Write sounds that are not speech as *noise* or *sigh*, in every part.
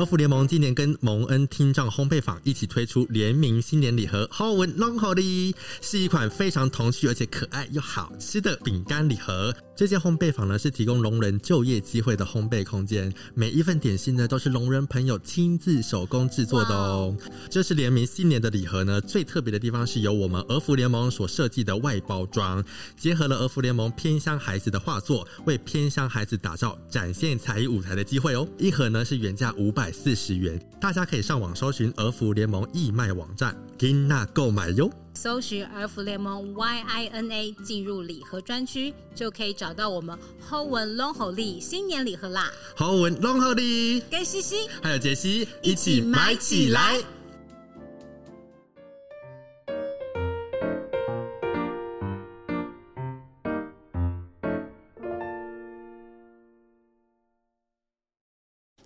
儿福联盟今年跟蒙恩听障烘焙坊一起推出联名新年礼盒，h o w e n Long Holly，，是一款非常童趣而且可爱又好吃的饼干礼盒。这间烘焙坊呢是提供聋人就业机会的烘焙空间，每一份点心呢都是聋人朋友亲自手工制作的哦。这是联名新年的礼盒呢，最特别的地方是由我们儿福联盟所设计的外包装，结合了儿福联盟偏乡孩子的画作，为偏乡孩子打造展现才艺舞台的机会哦。一盒呢是原价五百四十元，大家可以上网搜寻儿福联盟义卖网站，金娜购买哟。搜寻儿福联盟 Y I N A，进入礼盒专区，就可以找到我们 ho 文龙厚利新年礼盒啦！ho 文龙厚利，跟西西还有杰西一起买起来。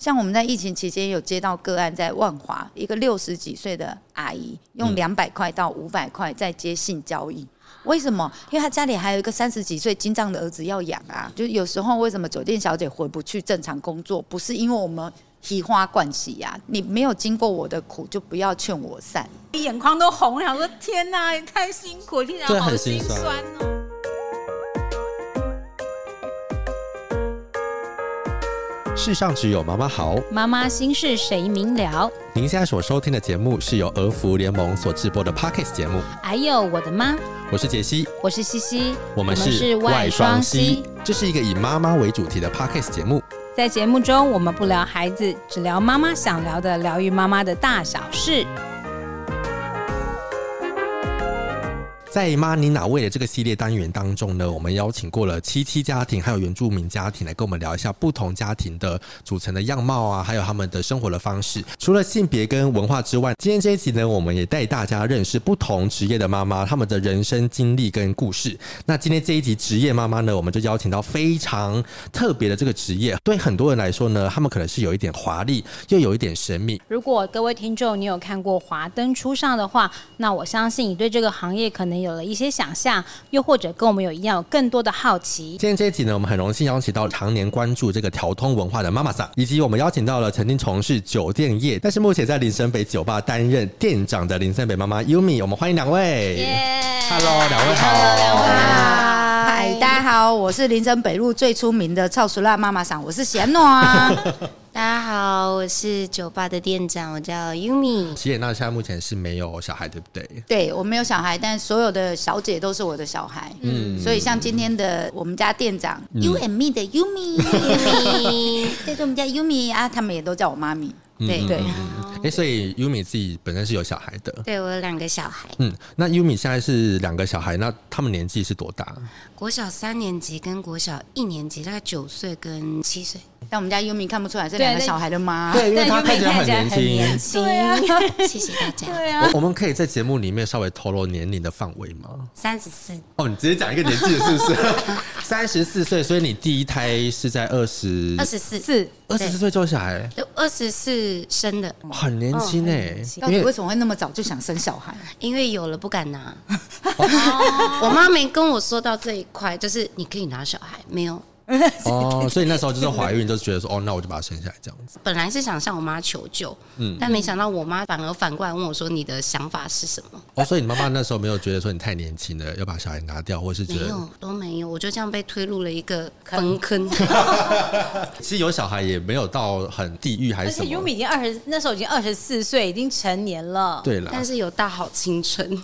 像我们在疫情期间有接到个案，在万华一个六十几岁的阿姨，用两百块到五百块在接性交易。为什么？因为她家里还有一个三十几岁金藏的儿子要养啊。就有时候为什么酒店小姐回不去正常工作？不是因为我们提花冠喜呀，你没有经过我的苦，就不要劝我散。眼眶都红了，想说天哪，也太辛苦，听起来好心酸哦。世上只有妈妈好，妈妈心事谁明了？您现在所收听的节目是由儿福联盟所制播的 Podcast 节目。哎呦，我的妈！我是杰西，我是西西，我们是外双西。这是一个以妈妈为主题的 Podcast 节目。在节目中，我们不聊孩子，只聊妈妈想聊的，疗愈妈妈的大小事。在妈你哪位的这个系列单元当中呢，我们邀请过了七七家庭，还有原住民家庭来跟我们聊一下不同家庭的组成的样貌啊，还有他们的生活的方式。除了性别跟文化之外，今天这一集呢，我们也带大家认识不同职业的妈妈，他们的人生经历跟故事。那今天这一集职业妈妈呢，我们就邀请到非常特别的这个职业，对很多人来说呢，他们可能是有一点华丽，又有一点神秘。如果各位听众你有看过《华灯初上》的话，那我相信你对这个行业可能有了一些想象，又或者跟我们有一样有更多的好奇。今天这一集呢，我们很荣幸邀请到常年关注这个调通文化的妈妈桑，以及我们邀请到了曾经从事酒店业，但是目前在林森北酒吧担任店长的林森北妈妈 Yumi。我们欢迎两位。Yeah. Hello，两位好。Hello，两位好。嗨，大家好，我是林森北路最出名的臭熟辣妈妈桑，我是贤诺。*laughs* 大家好，我是酒吧的店长，我叫 Yumi。其实那现在目前是没有小孩，对不对？对，我没有小孩，但所有的小姐都是我的小孩。嗯，所以像今天的我们家店长、嗯、You and Me 的 Yumi，这是 *laughs* 我们家 Yumi 啊，他们也都叫我妈咪。对对。哎，所以 Yumi 自己本身是有小孩的。对，我有两个小孩。嗯，那 Yumi 现在是两个小孩，那他们年纪是多大？国小三年级跟国小一年级，大概九岁跟七岁。但我们家 Yumi 看不出来是两个小孩的妈，对，因为他看起来很年轻。对啊，*laughs* 谢谢大家。对啊，我们可以在节目里面稍微透露年龄的范围吗？三十四。哦，你直接讲一个年纪是不是？*laughs* 三十四岁，所以你第一胎是在二十二十四四二十四岁就小孩，就二十四生的，很年轻哎。到底为什么会那么早就想生小孩？因为有了不敢拿。*laughs* 我妈没跟我说到这一块，就是你可以拿小孩，没有。*laughs* 哦，所以那时候就是怀孕，就觉得说，哦，那我就把它生下来这样子。本来是想向我妈求救，嗯，但没想到我妈反而反过来问我说：“你的想法是什么？”哦，所以你妈妈那时候没有觉得说你太年轻了，要把小孩拿掉，或是觉得没有都没有，我就这样被推入了一个坟坑。*laughs* 其实有小孩也没有到很地狱，还是什么？而且 Yumi 已经二十，那时候已经二十四岁，已经成年了。对了，但是有大好青春，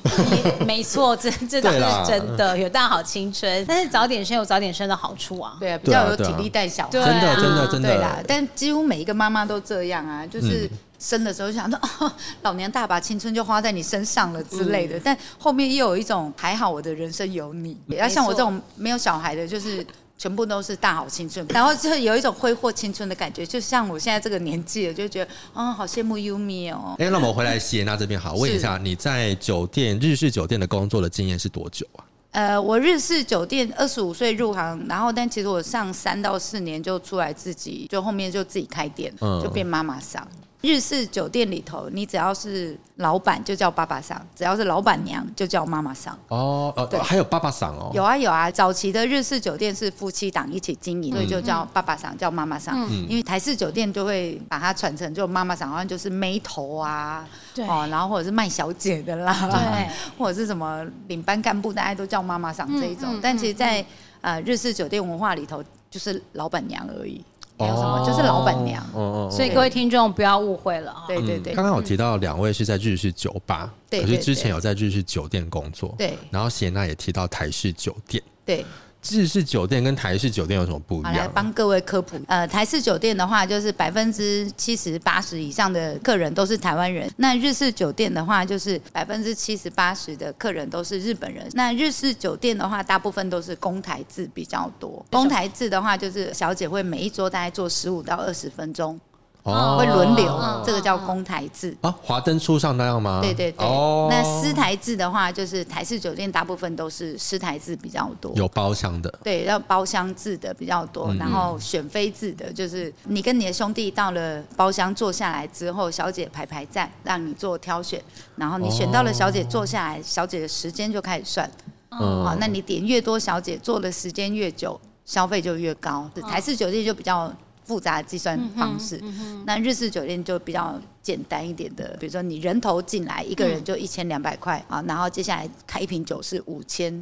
没 *laughs* 错，这这倒是真的，有大好青春。但是早点生有早点生的好处啊，对啊，比较有体力带小孩，真的真的真的。对啦，但几乎每一个妈妈都这样啊，就是生的时候就想说，*laughs* 哦，老娘大把青春就花在你身上了之类的。但后面又有一种还好，我的人生有你。要像我这种没有小孩的，就是全部都是大好青春，然后就有一种挥霍青春的感觉。就像我现在这个年纪了，就觉得嗯，好羡慕 Yumi 哦。哎，那我们回来谢娜这边好，问一下你在酒店日式酒店的工作的经验是多久啊？呃，我日式酒店二十五岁入行，然后但其实我上三到四年就出来自己，就后面就自己开店，嗯、就变妈妈桑。日式酒店里头，你只要是老板就叫爸爸桑，只要是老板娘就叫妈妈桑。哦，呃，还有爸爸桑哦。有啊有啊，早期的日式酒店是夫妻档一起经营，所以就叫爸爸桑，叫妈妈桑。嗯，因为台式酒店就会把它传承，就妈妈桑好像就是妹头啊，对，哦，然后或者是卖小姐的啦，对，*laughs* 或者是什么领班干部，大家都叫妈妈桑这一种。但其实，在呃日式酒店文化里头，就是老板娘而已。没有什么，就是老板娘。哦，所以各位听众不要误会了。对对对。刚刚我提到两位是在日式酒吧，可是之前有在日式酒店工作。对。然后谢娜也提到台式酒店。对。日式酒店跟台式酒店有什么不一样？来帮各位科普。呃，台式酒店的话，就是百分之七十八十以上的客人都是台湾人。那日式酒店的话，就是百分之七十八十的客人都是日本人。那日式酒店的话，大部分都是公台制比较多。公台制的话，就是小姐会每一桌大概坐十五到二十分钟。哦，会轮流，哦、这个叫公台制啊。华灯初上那样吗？对对对。哦，那私台制的话，就是台式酒店大部分都是私台制比较多，有包厢的。对，要包厢制的比较多，嗯、然后选妃制的，就是你跟你的兄弟到了包厢坐下来之后，小姐排排站，让你做挑选，然后你选到了小姐坐下来，小姐的时间就开始算。嗯。好，那你点越多，小姐坐的时间越久，消费就越高。台式酒店就比较。复杂的计算方式，嗯嗯、那日式酒店就比较简单一点的，比如说你人头进来一个人就一千两百块啊，然后接下来开一瓶酒是五千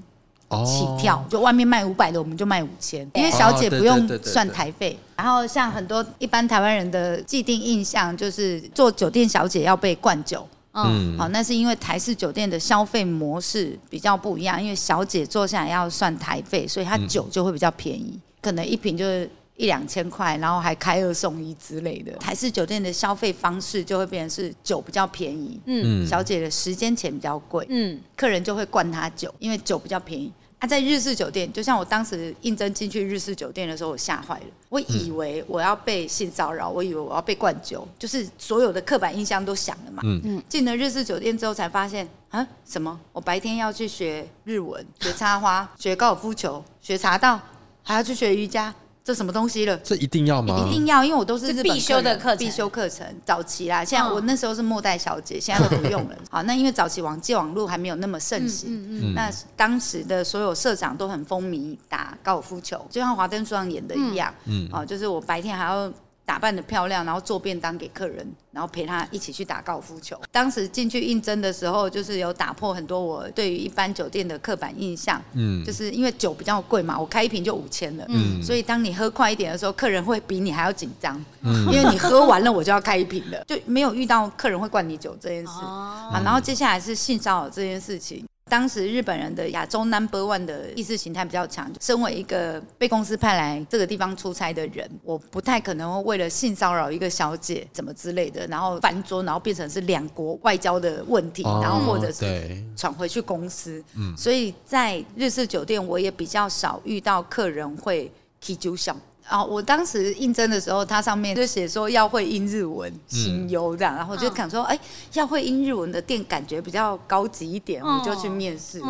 起跳，哦、就外面卖五百的我们就卖五千，因为小姐不用算台费。然后像很多一般台湾人的既定印象就是做酒店小姐要被灌酒，嗯，好，那是因为台式酒店的消费模式比较不一样，因为小姐坐下来要算台费，所以她酒就会比较便宜，嗯、可能一瓶就是。一两千块，然后还开二送一之类的。台式酒店的消费方式就会变成是酒比较便宜，嗯，小姐的时间钱比较贵，嗯，客人就会灌她酒，因为酒比较便宜。啊，在日式酒店，就像我当时应征进去日式酒店的时候，我吓坏了，我以为我要被性骚扰，我以为我要被灌酒，就是所有的刻板印象都想了嘛，嗯嗯。进了日式酒店之后才发现，啊，什么？我白天要去学日文，学插花，学高尔夫球，学茶道，还要去学瑜伽。这什么东西了？这一定要吗？一定要，因为我都是日必修的课必修课程。早期啦，现在我那时候是末代小姐，现在都不用了。好，那因为早期网际网路还没有那么盛行，嗯嗯嗯、那当时的所有社长都很风靡打高尔夫球，就像华灯书上演的一样。嗯，哦，就是我白天还要。打扮的漂亮，然后做便当给客人，然后陪他一起去打高尔夫球。当时进去应征的时候，就是有打破很多我对于一般酒店的刻板印象。嗯，就是因为酒比较贵嘛，我开一瓶就五千了。嗯，所以当你喝快一点的时候，客人会比你还要紧张。嗯，因为你喝完了，我就要开一瓶了，就没有遇到客人会灌你酒这件事。哦，啊，然后接下来是性骚扰这件事情。当时日本人的亚洲 number one 的意识形态比较强，身为一个被公司派来这个地方出差的人，我不太可能会为了性骚扰一个小姐怎么之类的，然后翻桌，然后变成是两国外交的问题，然后或者是闯回去公司。嗯，所以在日式酒店，我也比较少遇到客人会提酒小。啊！我当时应征的时候，它上面就写说要会英日文，行优这样，然后我就想说，哎、欸，要会英日文的店感觉比较高级一点，我就去面试。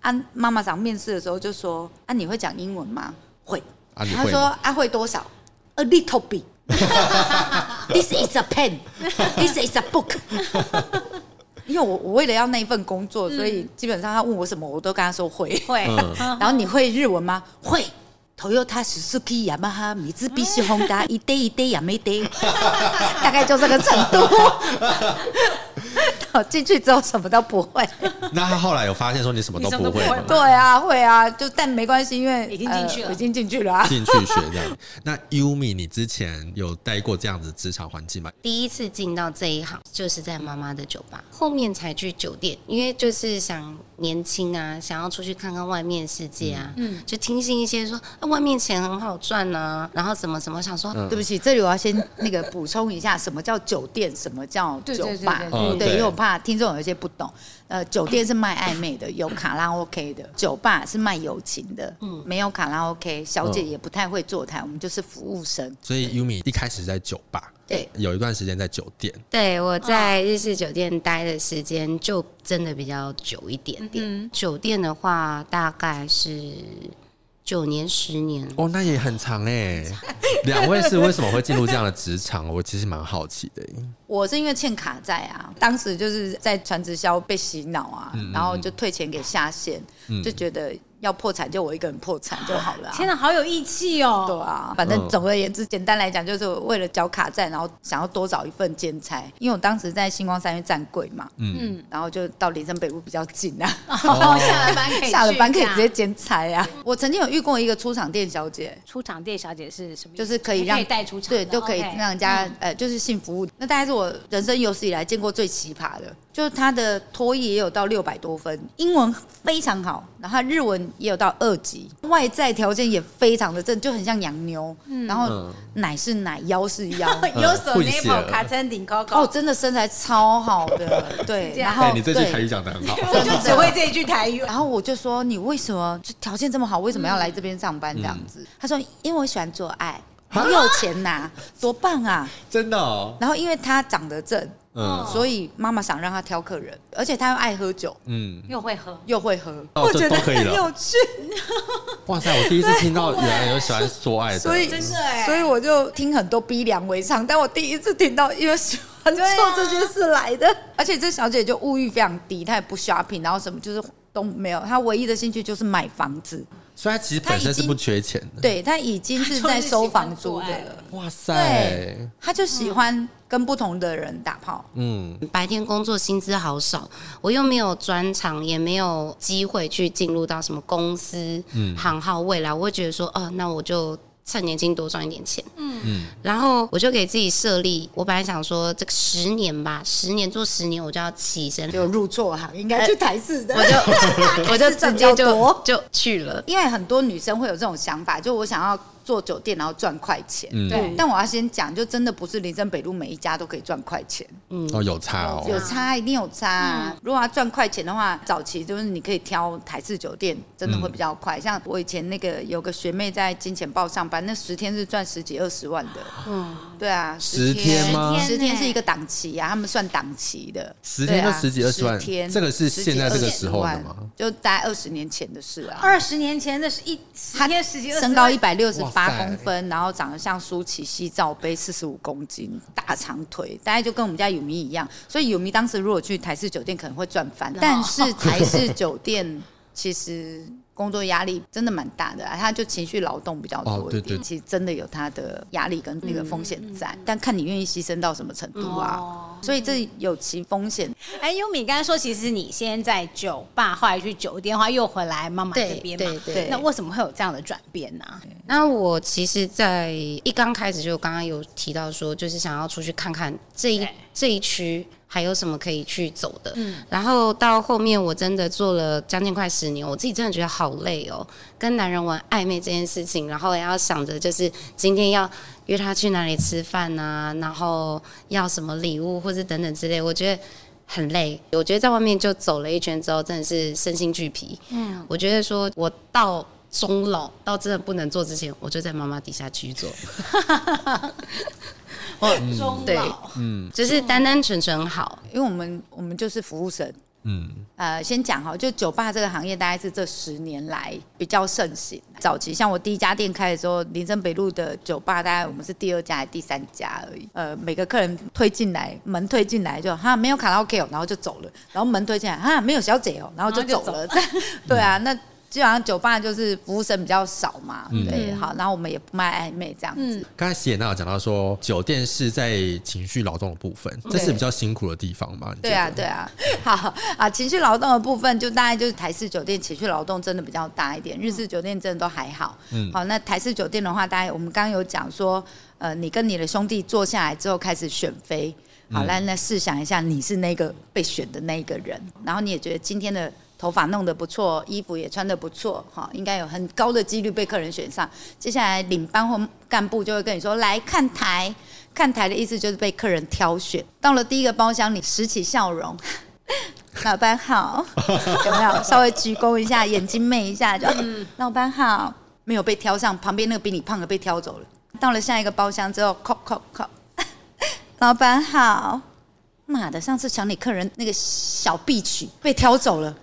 啊，妈妈长面试的时候就说，啊，你会讲英文吗？会。啊、会他说，啊，会多少？A little bit。*laughs* This is a pen. *laughs* This is a book. *laughs* 因为我我为了要那一份工作，所以基本上他问我什么，我都跟他说会。会。然后你会日文吗？会。Toyota、Suzuki、雅马哈、米兹必须、宏达，一堆一堆也没堆，大概就这个程度。*laughs* 进去之后什么都不会。*laughs* 那他后来有发现说你什么都不会吗？对啊，会啊，就但没关系，因为已经进去了，已经进去了，啊进去学这样。那 Yumi，你之前有待过这样子职场环境吗？第一次进到这一行就是在妈妈的酒吧，后面才去酒店，因为就是想年轻啊，想要出去看看外面世界啊，嗯，就听信一些说啊，外面钱很好赚啊，然后怎么怎么想说，对不起，这里我要先那个补充一下，什么叫酒店，什么叫酒吧？对，因为我怕。怕听众有一些不懂，呃，酒店是卖暧昧的，有卡拉 OK 的；酒吧是卖友情的，嗯，没有卡拉 OK，小姐也不太会坐台，我们就是服务生。所以 Yumi 一开始在酒吧，对，有一段时间在酒店。对，我在日式酒店待的时间就真的比较久一点点。嗯，酒店的话大概是九年、十年哦，那也很长哎。*laughs* 两位是为什么会进入这样的职场？我其实蛮好奇的。*laughs* 我是因为欠卡债啊，当时就是在传直销被洗脑啊，嗯嗯嗯，然后就退钱给下线，嗯、就觉得。要破产就我一个人破产就好了，啊。天哪，好有义气哦！对啊，反正总而言之，简单来讲，就是为了缴卡债，然后想要多找一份兼差。因为我当时在星光三月站柜嘛，嗯，然后就到林森北路比较近啊，哦、下了班可以下了班可以直接兼差啊。我曾经有遇过一个出厂店小姐，出厂店小姐是什么？就是可以让带出厂，对，都可以让人家、嗯、呃，就是性服务。那大概是我人生有史以来见过最奇葩的。就是他的托业也有到六百多分，英文非常好，然后他日文也有到二级，外在条件也非常的正，就很像洋妞，嗯、然后奶是奶，腰是腰，*laughs* 有手内跑卡餐顶高高，哦，真的身材超好的，*laughs* 对，然后、欸、你这句台语讲的很好，*laughs* 我就只会这一句台语，然后我就说你为什么就条件这么好，为什么要来这边上班这样子？嗯、他说因为我喜欢做爱，很有钱呐、啊，多棒啊，真的、哦，然后因为他长得正。嗯，所以妈妈想让他挑客人，而且他又爱喝酒，嗯，又会喝，又会喝，我觉得很有趣。哇塞，我第一次听到原来有喜欢说爱的，所以真的哎，所以我就听很多逼良为娼，但我第一次听到因为喜欢做这件事来的，而且这小姐就物欲非常低，她也不 shopping，然后什么就是都没有，她唯一的兴趣就是买房子。所以他其实本身是不缺钱的，对，他已经是在收房租的了。哇塞，他就喜欢跟不同的人打炮。嗯，白天工作薪资好少，我又没有专长，也没有机会去进入到什么公司、嗯、行号。未来我会觉得说，哦，那我就。趁年轻多赚一点钱，嗯。嗯，然后我就给自己设立，我本来想说这个十年吧，十年做十年，我就要起身，就入座哈，应该去台式的，我就 *laughs* 我就直接就就去了，因为很多女生会有这种想法，就我想要。做酒店然后赚快钱，嗯、对。但我要先讲，就真的不是林森北路每一家都可以赚快钱。嗯，哦，有差哦，有差，一定有差、啊。嗯、如果要赚快钱的话，早期就是你可以挑台式酒店，真的会比较快。嗯、像我以前那个有个学妹在金钱豹上班，那十天是赚十几二十万的。嗯，对啊，十天吗？十天是一个档期啊，他们算档期的。十天就十几二十万，天这个是现在这个时候的吗？就大概二十年前的事啊。二十年前那是一十天十几二十万，身高一百六十。八公分，然后长得像舒淇，西罩杯，四十五公斤，大长腿，大概就跟我们家有迷一样。所以有迷当时如果去台式酒店，可能会赚翻。但是 *laughs* 台式酒店其实。工作压力真的蛮大的，啊，他就情绪劳动比较多一点，哦、对对，其实真的有他的压力跟那个风险在，嗯、但看你愿意牺牲到什么程度啊。哦、所以这有其风险。哎，优米刚才说，其实你先在酒吧，后来去酒店，后来又回来妈妈这边嘛，对对对。那为什么会有这样的转变呢？那我其实，在一刚开始就刚刚有提到说，就是想要出去看看这一对这一区。还有什么可以去走的？嗯，然后到后面我真的做了将近快十年，我自己真的觉得好累哦。跟男人玩暧昧这件事情，然后也要想着就是今天要约他去哪里吃饭啊，然后要什么礼物或者等等之类，我觉得很累。我觉得在外面就走了一圈之后，真的是身心俱疲。嗯，我觉得说我到终老到真的不能做之前，我就在妈妈底下去做。*laughs* 哦，嗯、对，嗯，就是单单纯纯好，因为我们我们就是服务生，嗯，呃，先讲哈，就酒吧这个行业大概是这十年来比较盛行。早期像我第一家店开的时候，林森北路的酒吧，大概我们是第二家还是第三家而已。呃，每个客人推进来，门推进来就哈没有卡拉 OK 哦，然后就走了，然后门推进来哈没有小姐哦，然后就走了。走 *laughs* 对啊，那。基本上酒吧就是服务生比较少嘛，嗯、对，好，然后我们也不卖暧昧这样子。刚、嗯、才喜也娜有讲到说，酒店是在情绪劳动的部分，这是比较辛苦的地方嘛？对啊，对啊。*laughs* 好啊，情绪劳动的部分就大概就是台式酒店情绪劳动真的比较大一点，日式酒店真的都还好。嗯，好，那台式酒店的话，大概我们刚刚有讲说，呃，你跟你的兄弟坐下来之后开始选妃，好，来，那试想一下，你是那个被选的那一个人，然后你也觉得今天的。头发弄得不错，衣服也穿得不错，哈，应该有很高的几率被客人选上。接下来领班或干部就会跟你说：“来看台，看台的意思就是被客人挑选。”到了第一个包厢，你拾起笑容，*laughs* 老板好，有没有稍微鞠躬一下，眼睛媚一下就，嗯、老板好，没有被挑上，旁边那个比你胖的被挑走了。到了下一个包厢之后，扣扣扣，老板好。妈的！上次抢你客人那个小 B 曲被挑走了，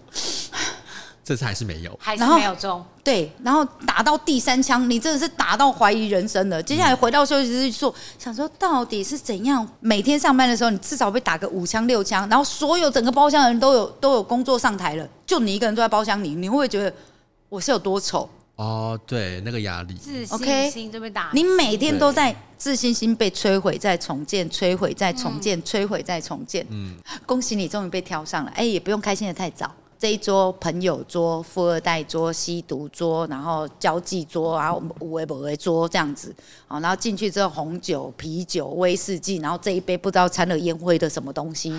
*sighs* 这次还是没有，还是没有中。对，然后打到第三枪，你真的是打到怀疑人生了。接下来回到休息室说，想说到底是怎样？每天上班的时候，你至少被打个五枪六枪，然后所有整个包厢的人都有都有工作上台了，就你一个人坐在包厢里，你会不会觉得我是有多丑？哦，对，那个压力，自信心都被打。你每天都在自信心被摧毁，再重建，摧毁再重建，摧毁再重建。嗯，恭喜你终于被挑上了，哎，也不用开心的太早。这一桌朋友桌、富二代桌、吸毒桌，然后交际桌，然后五位、五位桌这样子，好，然后进去之后红酒、啤酒、威士忌，然后这一杯不知道掺了烟灰的什么东西，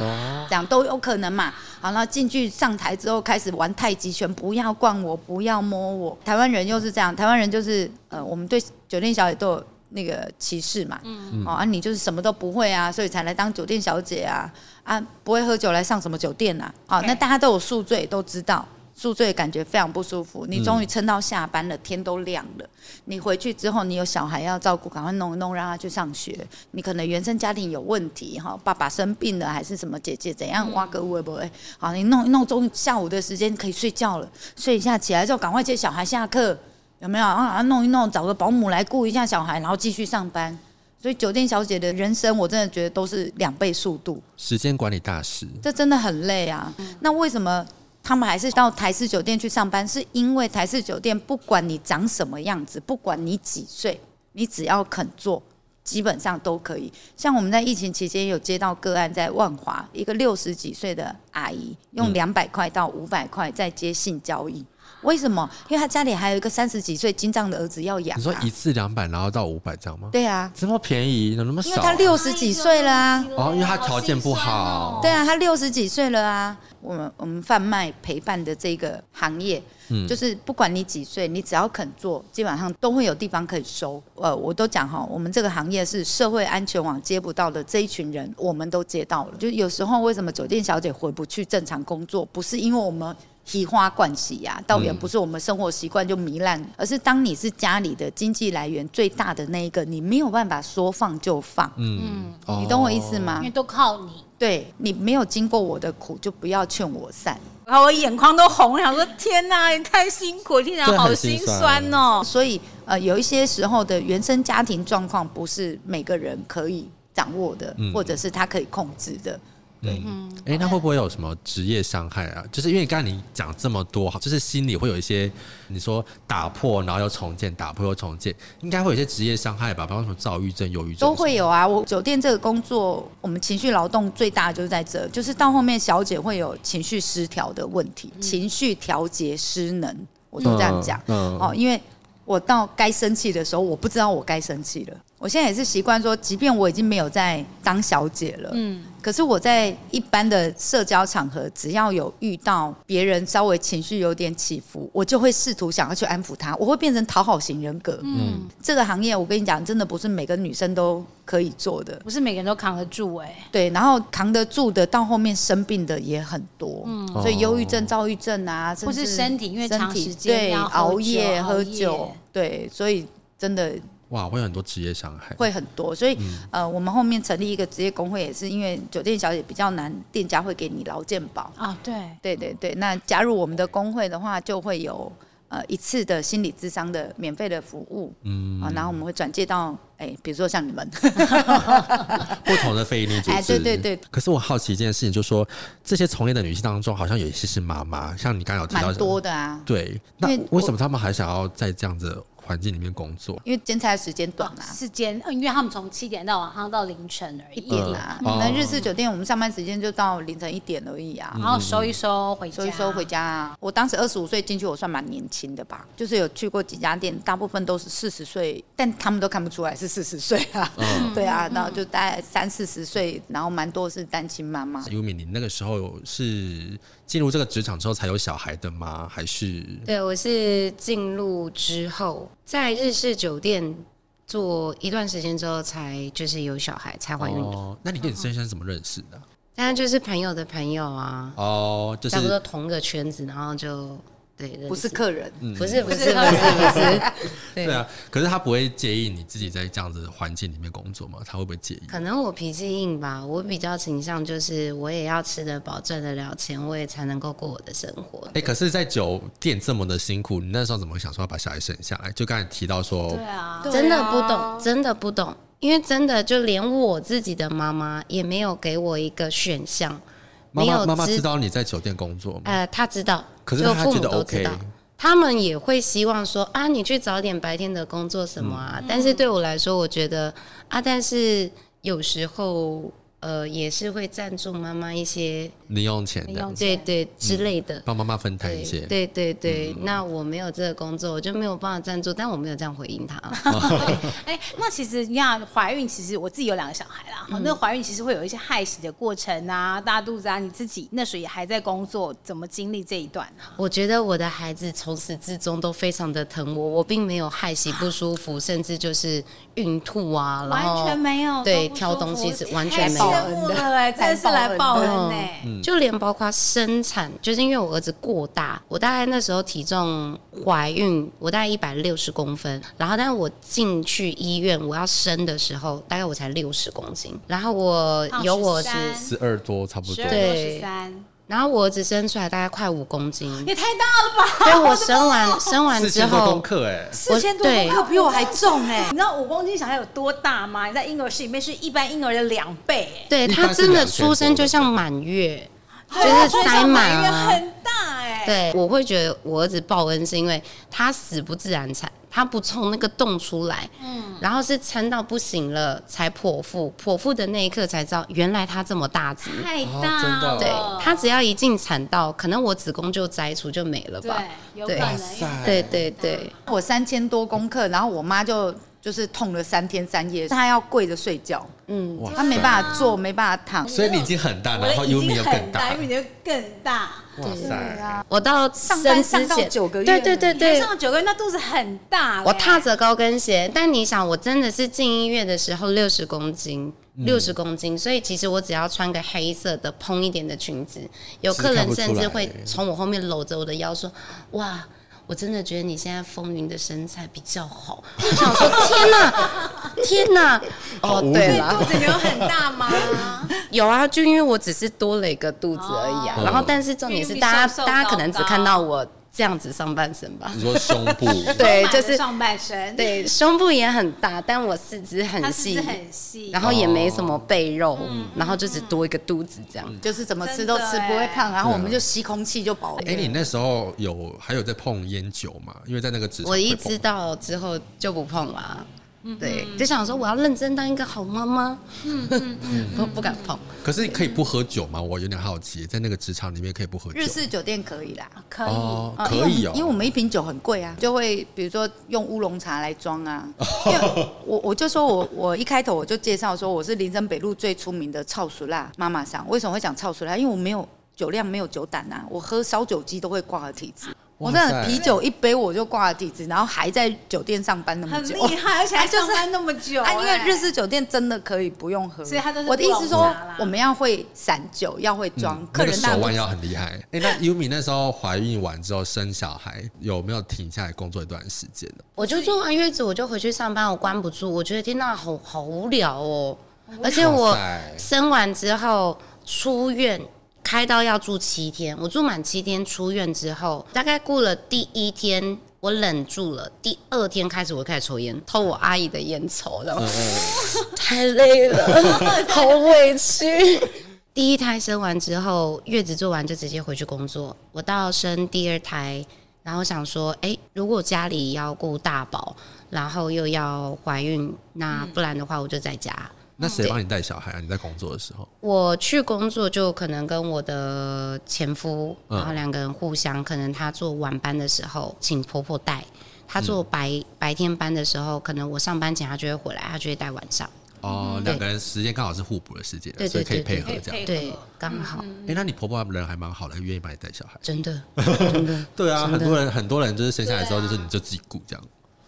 这样都有可能嘛。好，然后进去上台之后开始玩太极拳，不要灌我，不要摸我。台湾人又是这样，台湾人就是呃，我们对酒店小姐都有那个歧视嘛，嗯，啊，你就是什么都不会啊，所以才来当酒店小姐啊。啊，不会喝酒来上什么酒店呐、啊？好，那大家都有宿醉，都知道宿醉感觉非常不舒服。你终于撑到下班了，天都亮了。你回去之后，你有小孩要照顾，赶快弄一弄，让他去上学。你可能原生家庭有问题，哈，爸爸生病了，还是什么姐姐怎样？挖个会不会？好，你弄一弄，终于下午的时间可以睡觉了，睡一下起来之后，赶快接小孩下课，有没有啊？弄一弄，找个保姆来顾一下小孩，然后继续上班。所以酒店小姐的人生，我真的觉得都是两倍速度。时间管理大师，这真的很累啊。嗯、那为什么他们还是到台式酒店去上班？是因为台式酒店不管你长什么样子，不管你几岁，你只要肯做，基本上都可以。像我们在疫情期间有接到个案，在万华一个六十几岁的阿姨，用两百块到五百块在接性交易。为什么？因为他家里还有一个三十几岁精壮的儿子要养、啊。你说一次两百，然后到五百这样吗？对啊，这么便宜，怎么那么少、啊？因为他六十几岁了啊。哦，因为他条件不好。对啊，他六十几岁了啊。我们我们贩卖陪伴的这个行业，嗯，就是不管你几岁，你只要肯做，基本上都会有地方可以收。呃，我都讲哈，我们这个行业是社会安全网接不到的这一群人，我们都接到了。就有时候为什么酒店小姐回不去正常工作，不是因为我们。提花灌洗呀，倒也不是我们生活习惯就糜烂，嗯、而是当你是家里的经济来源最大的那一个，你没有办法说放就放。嗯，你懂我意思吗？因为都靠你。对，你没有经过我的苦，就不要劝我散。然后我眼眶都红了，想说天哪，你太辛苦，听起来好心酸哦。所以呃，有一些时候的原生家庭状况不是每个人可以掌握的，嗯、或者是他可以控制的。对，嗯，哎，那会不会有什么职业伤害啊？就是因为刚才你讲这么多，就是心里会有一些，你说打破，然后又重建，打破又重建，应该会有一些职业伤害吧？比方说什么躁郁症、忧郁症都会有啊。我酒店这个工作，我们情绪劳动最大的就是在这，就是到后面小姐会有情绪失调的问题，情绪调节失能，我都这样讲。嗯，哦，因为我到该生气的时候，我不知道我该生气了。我现在也是习惯说，即便我已经没有在当小姐了，嗯，可是我在一般的社交场合，只要有遇到别人稍微情绪有点起伏，我就会试图想要去安抚他，我会变成讨好型人格。嗯，这个行业我跟你讲，真的不是每个女生都可以做的，不是每个人都扛得住哎、欸。对，然后扛得住的，到后面生病的也很多，嗯，所以忧郁症、躁郁症啊，或是身体因为长时间对熬夜喝酒，对，所以真的。哇，会有很多职业伤害，会很多，所以、嗯、呃，我们后面成立一个职业工会，也是因为酒店小姐比较难，店家会给你劳健保啊，对，对对对，那加入我们的工会的话，就会有呃一次的心理智商的免费的服务，嗯啊，然后我们会转介到哎，比如说像你们 *laughs* *laughs* 不同的非营利组织，哎，对对对。可是我好奇一件事情，就是说这些从业的女性当中，好像有一些是妈妈，像你刚刚有提到，蛮多的啊，对，那为什么他们还想要在这样子？环境里面工作，因为兼差的时间短啊，时间，因为他们从七点到晚上到凌晨而已，一点啊。我们日式酒店，我们上班时间就到凌晨一点而已啊，然后收一收回家，收一收回家啊。我当时二十五岁进去，我算蛮年轻的吧，就是有去过几家店，大部分都是四十岁，但他们都看不出来是四十岁啊。*laughs* 对啊，然后就大概三四十岁，然后蛮多是单亲妈妈。优米，你那个时候是进入这个职场之后才有小孩的吗？还是？对，我是进入之后。在日式酒店做一段时间之后，才就是有小孩，才怀孕的。哦，那你跟你先生怎么认识的？当然就是朋友的朋友啊。哦，就是差不多同个圈子，然后就对，不是客人，嗯不是不是不是不是，*laughs* 对啊，可是他不会介意你自己在这样子的环境里面工作吗？他会不会介意？可能我脾气硬吧，我比较倾向就是我也要吃得饱，赚得了钱，我也才能够过我的生活。哎、欸，可是，在酒店这么的辛苦，你那时候怎么想说要把小孩生下来？就刚才提到说，对啊，真的不懂，真的不懂，因为真的就连我自己的妈妈也没有给我一个选项。妈妈妈妈知道你在酒店工作吗？呃，她知道，可是她觉得 OK。他们也会希望说啊，你去找点白天的工作什么啊？嗯、但是对我来说，我觉得啊，但是有时候。呃，也是会赞助妈妈一些零用钱的，对对之类的，帮妈妈分摊一些。对对对，嗯、那我没有这个工作，我就没有办法赞助，但我没有这样回应他。*laughs* 哎，那其实你看怀孕，其实我自己有两个小孩啦，嗯、那怀孕其实会有一些害喜的过程啊，大肚子啊，你自己那时候也还在工作，怎么经历这一段？我觉得我的孩子从始至终都非常的疼我，我并没有害喜不舒服，甚至就是孕吐啊，然后完全没有，对，挑东西是完全没有。恩的哎，真的是来报恩呢。就连包括生产，就是因为我儿子过大，我大概那时候体重怀孕，我大概一百六十公分，然后但是我进去医院我要生的时候，大概我才六十公斤，然后我有我是十二多差不多，对。然后我儿子生出来大概快五公斤，也太大了吧！所以我生完 *laughs* 生完之后，四千多公克比我还重哎！你知道五公斤小孩有多大吗？你在婴儿室里面是一般婴儿的两倍哎！对，他真的出生就像满月，就是塞满了，很大哎！对，我会觉得我儿子报恩是因为他死不自然产。他不从那个洞出来，嗯，然后是撑到不行了才剖腹，剖腹的那一刻才知道原来他这么大只，太大了。对，他只要一进产道，可能我子宫就摘除就没了吧？对，有可能。对对对，我三千多公克，然后我妈就就是痛了三天三夜，他要跪着睡觉，嗯，他没办法坐，没办法躺。所以你已经很大，然后优米又更大，优米就更大。哇塞！我到上班上到九个月，对对对对，上九个月，那肚子很大。我踏着高跟鞋，但你想，我真的是进医院的时候六十公斤，六十公斤，所以其实我只要穿个黑色的蓬一点的裙子，有客人甚至会从我后面搂着我的腰说：“哇。”我真的觉得你现在风云的身材比较好。我想说，天哪，*laughs* 天哪！哦，对了，肚子有很大吗？*laughs* 有啊，就因为我只是多了一个肚子而已啊。然后，但是重点是，大家大家可能只看到我。这样子上半身吧，你说胸部，*laughs* 对，就是上半身，对，胸部也很大，但我四肢很细，很细，然后也没什么背肉，然后就只多一个肚子这样，就是怎么吃都吃不会胖，然后我们就吸空气就饱了。哎，你那时候有还有在碰烟酒吗？因为在那个职场，我一知道之后就不碰了。对，就想说我要认真当一个好妈妈，嗯嗯嗯，不 *laughs* 不敢碰。可是可以不喝酒吗？我有点好奇，在那个职场里面可以不喝酒？日式酒店可以啦，可以，可以哦，因为我们一瓶酒很贵啊，就会比如说用乌龙茶来装啊。*laughs* 因为我我就说我我一开头我就介绍说我是林森北路最出名的臭熟辣妈妈桑，为什么会讲臭熟辣？因为我没有酒量，没有酒胆啊，我喝烧酒鸡都会挂了体质。我真的啤酒一杯我就挂了地址，然后还在酒店上班那么久，很厉害，*laughs* 而且还上班那么久。啊，因为日式酒店真的可以不用喝，所以他都是。我的意思说，我们要会散酒，要会装，客人手腕要很厉害。*laughs* 哎，那优米那时候怀孕完之后生小孩，有没有停下来工作一段时间呢？我就做完月子，我就回去上班，我关不住，我觉得天哪，好好无聊哦。而且我生完之后出院。开刀要住七天，我住满七天出院之后，大概过了第一天，我忍住了。第二天开始，我开始抽烟，偷我阿姨的烟抽，然后太累了，*laughs* 好委屈。第一胎生完之后，月子做完就直接回去工作。我到生第二胎，然后想说，哎、欸，如果家里要顾大宝，然后又要怀孕，那不然的话，我就在家。那谁帮你带小孩啊？你在工作的时候？我去工作就可能跟我的前夫，然后两个人互相，可能他做晚班的时候请婆婆带，他做白白天班的时候，可能我上班前他就会回来，他就会带晚上。哦，两个人时间刚好是互补的时间，所以可以配合这样。对，刚好。哎，那你婆婆人还蛮好的，愿意帮你带小孩。真的，真的。*laughs* 对啊，很多人很多人就是生下来之后就是你就自己顾这样。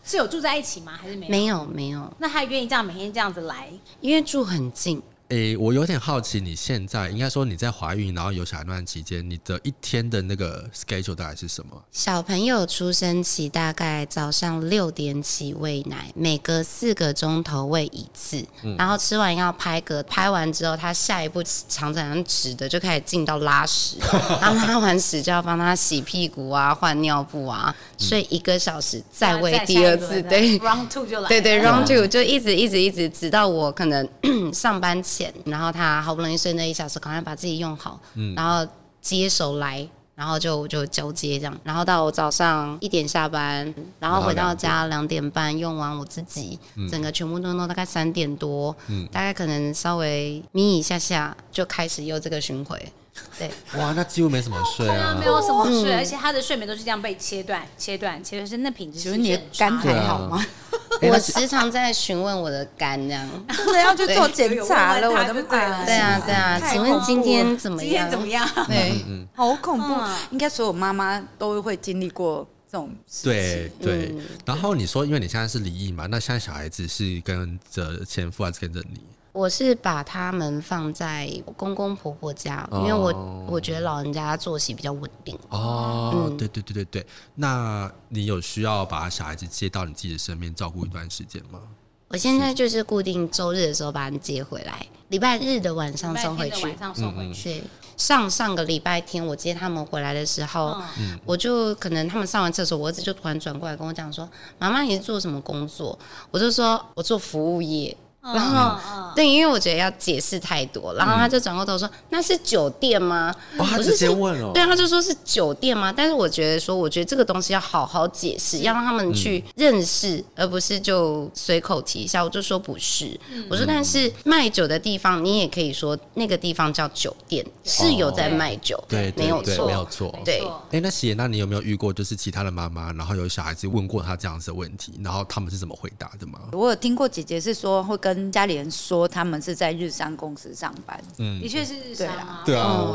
是有住在一起吗？还是没有？没有，没有。那他愿意这样每天这样子来？因为住很近，诶，我有点好奇，你现在应该说你在怀孕，然后有小孩那段期间，你的一天的那个 schedule 大概是什么？小朋友出生期大概早上六点起喂奶，每隔四个钟头喂一次，嗯、然后吃完要拍嗝，拍完之后他下一步肠子很直的就开始进到拉屎，*laughs* 然后拉完屎就要帮他洗屁股啊、换尿布啊，睡一个小时再喂第二次，对，round two 就来，对对，round two 就一直一直一直直到我可能 *clears throat* 上班。然后他好不容易睡那一小时，赶快把自己用好，嗯、然后接手来，然后就就交接这样，然后到我早上一点下班，然后回到家两点。半用完我自己，嗯、整个全部弄弄大概三点多，嗯、大概可能稍微眯一下下就开始又这个巡回。对，哇，那几乎没什么睡啊，没有什么睡，而且他的睡眠都是这样被切断、切断、切断，是那品质是你的肝还好吗？我时常在询问我的肝，这样 *laughs* 真的要去做检查了，我的妈！对啊，对啊，请问今天怎么样？今天怎么样？对，好恐怖，应该所有妈妈都会经历过这种事情。对对，然后你说，因为你现在是离异嘛，那现在小孩子是跟着前夫还是跟着你？我是把他们放在公公婆婆家，因为我我觉得老人家作息比较稳定。哦，嗯、对对对对对。那你有需要把小孩子接到你自己的身边照顾一段时间吗？我现在就是固定周日的时候把他们接回来，礼拜日的晚上送回去。晚上送回去。上上个礼拜天我接他们回来的时候，嗯、我就可能他们上完厕所，我儿子就突然转过来跟我讲说：“妈妈，你是做什么工作？”我就说：“我做服务业。”然后，对，因为我觉得要解释太多，然后他就转过头说：“那是酒店吗？”哦，他直接问哦。对，他就说是酒店吗？但是我觉得说，我觉得这个东西要好好解释，要让他们去认识，而不是就随口提一下。我就说不是，我说但是卖酒的地方，你也可以说那个地方叫酒店，是有在卖酒，对，没有错，没有错，对。哎，那喜，那你有没有遇过就是其他的妈妈，然后有小孩子问过他这样子的问题，然后他们是怎么回答的吗？我有听过姐姐是说会跟家里人说。说他们是在日商公司上班，嗯，的确是日商啊，对啊，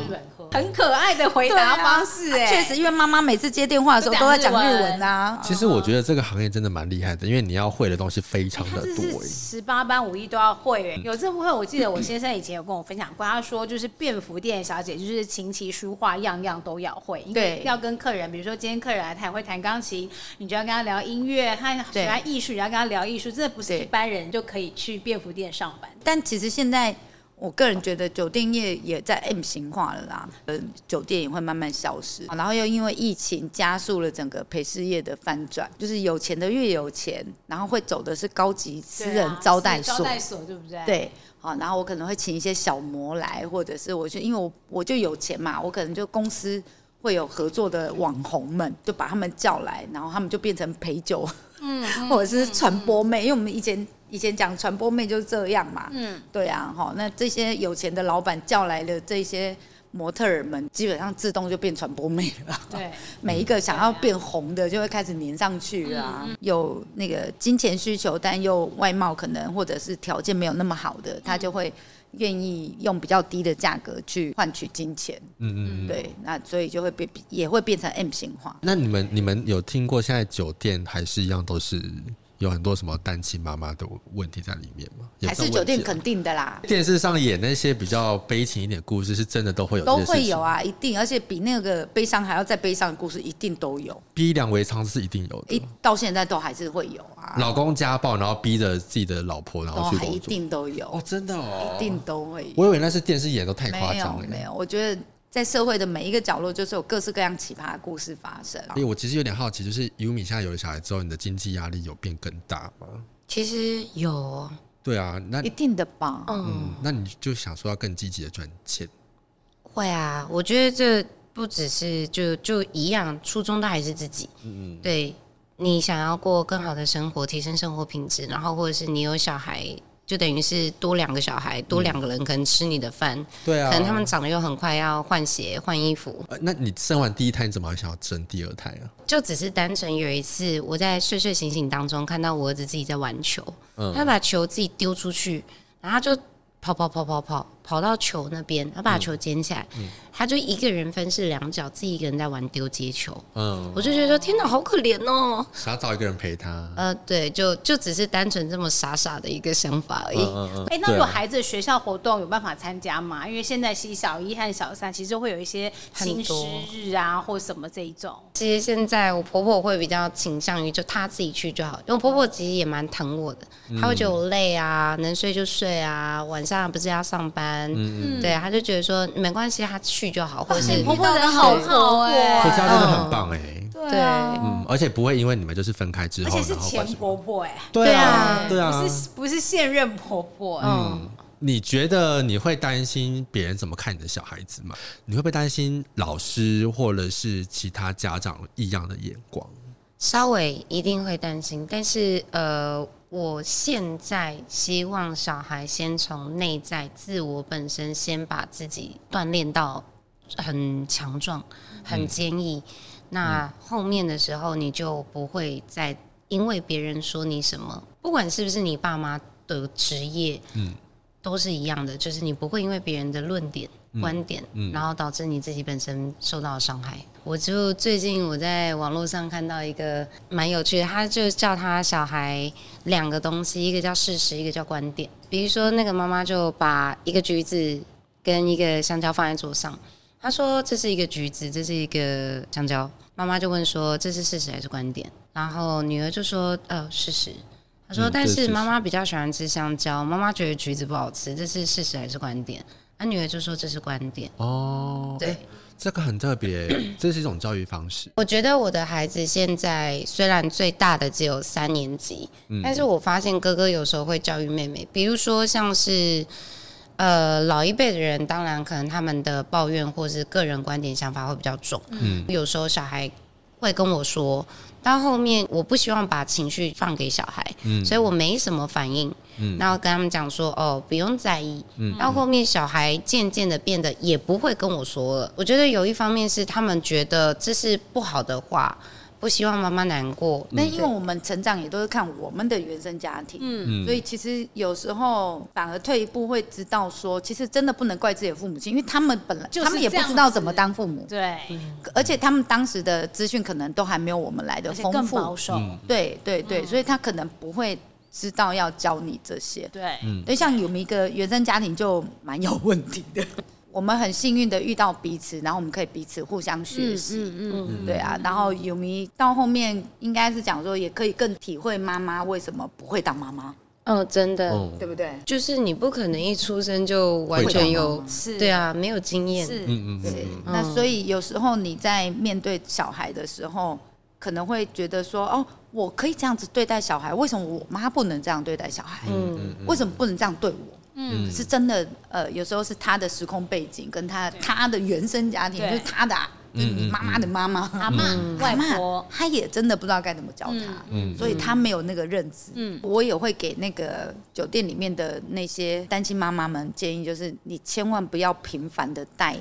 很可爱的回答方式，哎，确实，因为妈妈每次接电话的时候都在讲日文啊。其实我觉得这个行业真的蛮厉害的，因为你要会的东西非常的多，十八般武艺都要会。有这部分，我记得我先生以前有跟我分享过，他说就是便服店小姐就是琴棋书画样样都要会，对，要跟客人，比如说今天客人来，他也会弹钢琴，你就要跟他聊音乐，他喜欢艺术，你要跟他聊艺术，真的不是一般人就可以去便服店上班。但其实现在，我个人觉得酒店业也在 M 型化了啦，呃，酒店也会慢慢消失，然后又因为疫情加速了整个陪侍业的翻转，就是有钱的越有钱，然后会走的是高级私人招待所，招待所对不对？对，好，然后我可能会请一些小模来，或者是我就因为我我就有钱嘛，我可能就公司会有合作的网红们，就把他们叫来，然后他们就变成陪酒，嗯，*laughs* 或者是传播妹，因为我们以前。以前讲传播妹就是这样嘛，嗯，对啊，哈，那这些有钱的老板叫来的这些模特儿们，基本上自动就变传播妹了。对，*laughs* 每一个想要变红的，就会开始粘上去啊。有那个金钱需求，但又外貌可能或者是条件没有那么好的，他就会愿意用比较低的价格去换取金钱。嗯嗯，对，那所以就会变，也会变成 M 型化。那你们你们有听过现在酒店还是一样都是？有很多什么单亲妈妈的问题在里面吗？还是酒店肯定的啦。电视上演那些比较悲情一点故事，是真的都会有，都会有啊，一定，而且比那个悲伤还要再悲伤的故事，一定都有。逼良为娼是一定有的，一到现在都还是会有啊。老公家暴，然后逼着自己的老婆，然后去工作，一定都有哦，真的哦，一定都会有。我以为那是电视演都太夸张了，没有，我觉得。在社会的每一个角落，就是有各式各样奇葩的故事发生。哎，我其实有点好奇，就是尤米现在有了小孩之后，你的经济压力有变更大吗？其实有。对啊，那一定的吧。嗯，那你就想说要更积极的赚钱？会啊，我觉得这不只是就就一样，初衷都还是自己。嗯嗯，对，你想要过更好的生活，提升生活品质，然后或者是你有小孩。就等于是多两个小孩，多两个人可能吃你的饭，对啊，可能他们长得又很快，要换鞋换衣服。那你生完第一胎，你怎么还想要生第二胎啊？就只是单纯有一次，我在睡睡醒醒当中看到我儿子自己在玩球，他把球自己丢出去，然后就跑跑跑跑跑跑到球那边，他把球捡起来，嗯嗯、他就一个人分饰两角，自己一个人在玩丢接球。嗯，我就觉得说天哪，好可怜哦，想找一个人陪他。呃，对，就就只是单纯这么傻傻的一个想法而已。哎、嗯嗯嗯欸，那如果孩子的学校活动有办法参加吗？因为现在其实小一和小三其实会有一些新师日啊，或什么这一种。其实现在我婆婆会比较倾向于就她自己去就好，因为我婆婆其实也蛮疼我的，她会觉得我累啊，能睡就睡啊，晚上。不是要上班，嗯、对，他就觉得说没关系，他去就好，或者是婆婆人好好哎，婆家真的很棒哎，对，嗯，而且不会因为你们就是分开之后，而且是前婆婆哎，对啊，对啊，不是不是现任婆婆，嗯，你觉得你会担心别人怎么看你的小孩子吗？你会不会担心老师或者是其他家长异样的眼光？稍微一定会担心，但是呃。我现在希望小孩先从内在自我本身先把自己锻炼到很强壮、很坚毅，嗯、那后面的时候你就不会再因为别人说你什么，不管是不是你爸妈的职业，嗯，都是一样的，就是你不会因为别人的论点。观点，然后导致你自己本身受到伤害。我就最近我在网络上看到一个蛮有趣的，他就叫他小孩两个东西，一个叫事实，一个叫观点。比如说那个妈妈就把一个橘子跟一个香蕉放在桌上，他说这是一个橘子，这是一个香蕉。妈妈就问说这是事实还是观点？然后女儿就说呃事实。他说但是妈妈比较喜欢吃香蕉，妈妈觉得橘子不好吃，这是事实还是观点？他女儿就说这是观点哦，对，这个很特别，*clears throat* 这是一种教育方式。我觉得我的孩子现在虽然最大的只有三年级，嗯、但是我发现哥哥有时候会教育妹妹，比如说像是呃老一辈的人，当然可能他们的抱怨或是个人观点想法会比较重，嗯，有时候小孩会跟我说。到后面，我不希望把情绪放给小孩，嗯，所以我没什么反应，嗯，然后跟他们讲说，哦，不用在意，嗯，到后面小孩渐渐的变得也不会跟我说了。我觉得有一方面是他们觉得这是不好的话。不希望妈妈难过，那因为我们成长也都是看我们的原生家庭，嗯，所以其实有时候反而退一步会知道说，其实真的不能怪自己的父母亲，因为他们本来他们也不知道怎么当父母，对，而且他们当时的资讯可能都还没有我们来的丰富，保守，对对对，所以他可能不会知道要教你这些，对，对，像有一个原生家庭就蛮有问题的。我们很幸运的遇到彼此，然后我们可以彼此互相学习，嗯嗯嗯，对啊。然后有迷到后面应该是讲说，也可以更体会妈妈为什么不会当妈妈。嗯，真的，对不对？就是你不可能一出生就完全有，是，对啊，没有经验，是，嗯嗯，对。那所以有时候你在面对小孩的时候，可能会觉得说，哦，我可以这样子对待小孩，为什么我妈不能这样对待小孩？嗯，为什么不能这样对我？嗯，是真的，呃，有时候是他的时空背景，跟他他的原生家庭，就是他的，就是你妈妈的妈妈、阿妈、外婆，他也真的不知道该怎么教他，嗯，所以他没有那个认知。嗯，我也会给那个酒店里面的那些单亲妈妈们建议，就是你千万不要频繁的带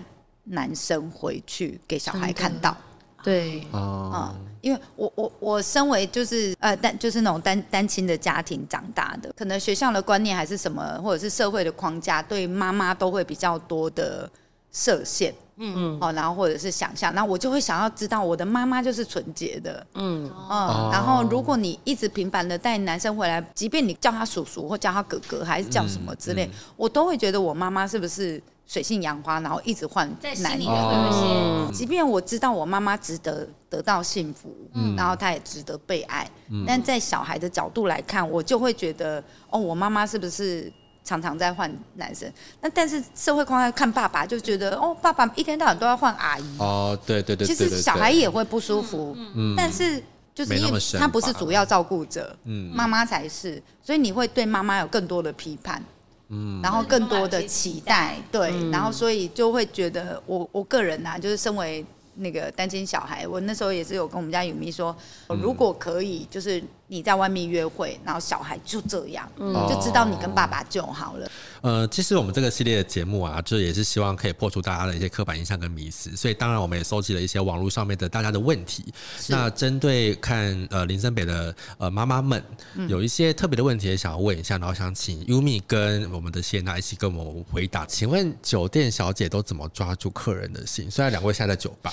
男生回去给小孩看到。对，啊，因为我我我身为就是呃单就是那种单单亲的家庭长大的，可能学校的观念还是什么，或者是社会的框架，对妈妈都会比较多的设限，嗯。嗯，哦，然后或者是想象，那我就会想要知道我的妈妈就是纯洁的，嗯。嗯，然后如果你一直频繁的带男生回来，即便你叫他叔叔或叫他哥哥，还是叫什么之类，我都会觉得我妈妈是不是？水性杨花，然后一直换男人。哦、即便我知道我妈妈值得得到幸福，嗯、然后她也值得被爱，嗯、但在小孩的角度来看，我就会觉得，哦，我妈妈是不是常常在换男生？那但是社会框架看爸爸，就觉得，哦，爸爸一天到晚都要换阿姨。哦，对对对。其实小孩也会不舒服，嗯、但是就是因为他不是主要照顾者，嗯，妈妈才是，所以你会对妈妈有更多的批判。嗯，然后更多的期待，对，嗯、然后所以就会觉得我我个人呐、啊，就是身为那个单亲小孩，我那时候也是有跟我们家雨咪说，如果可以，就是你在外面约会，然后小孩就这样，嗯、就知道你跟爸爸就好了。呃，其实我们这个系列的节目啊，就也是希望可以破除大家的一些刻板印象跟迷思，所以当然我们也搜集了一些网络上面的大家的问题。那针对看呃林森北的呃妈妈们，有一些特别的问题也想要问一下，然后想请 Yumi 跟我们的谢娜一起跟我们回答。请问酒店小姐都怎么抓住客人的心？虽然两位现在在酒吧，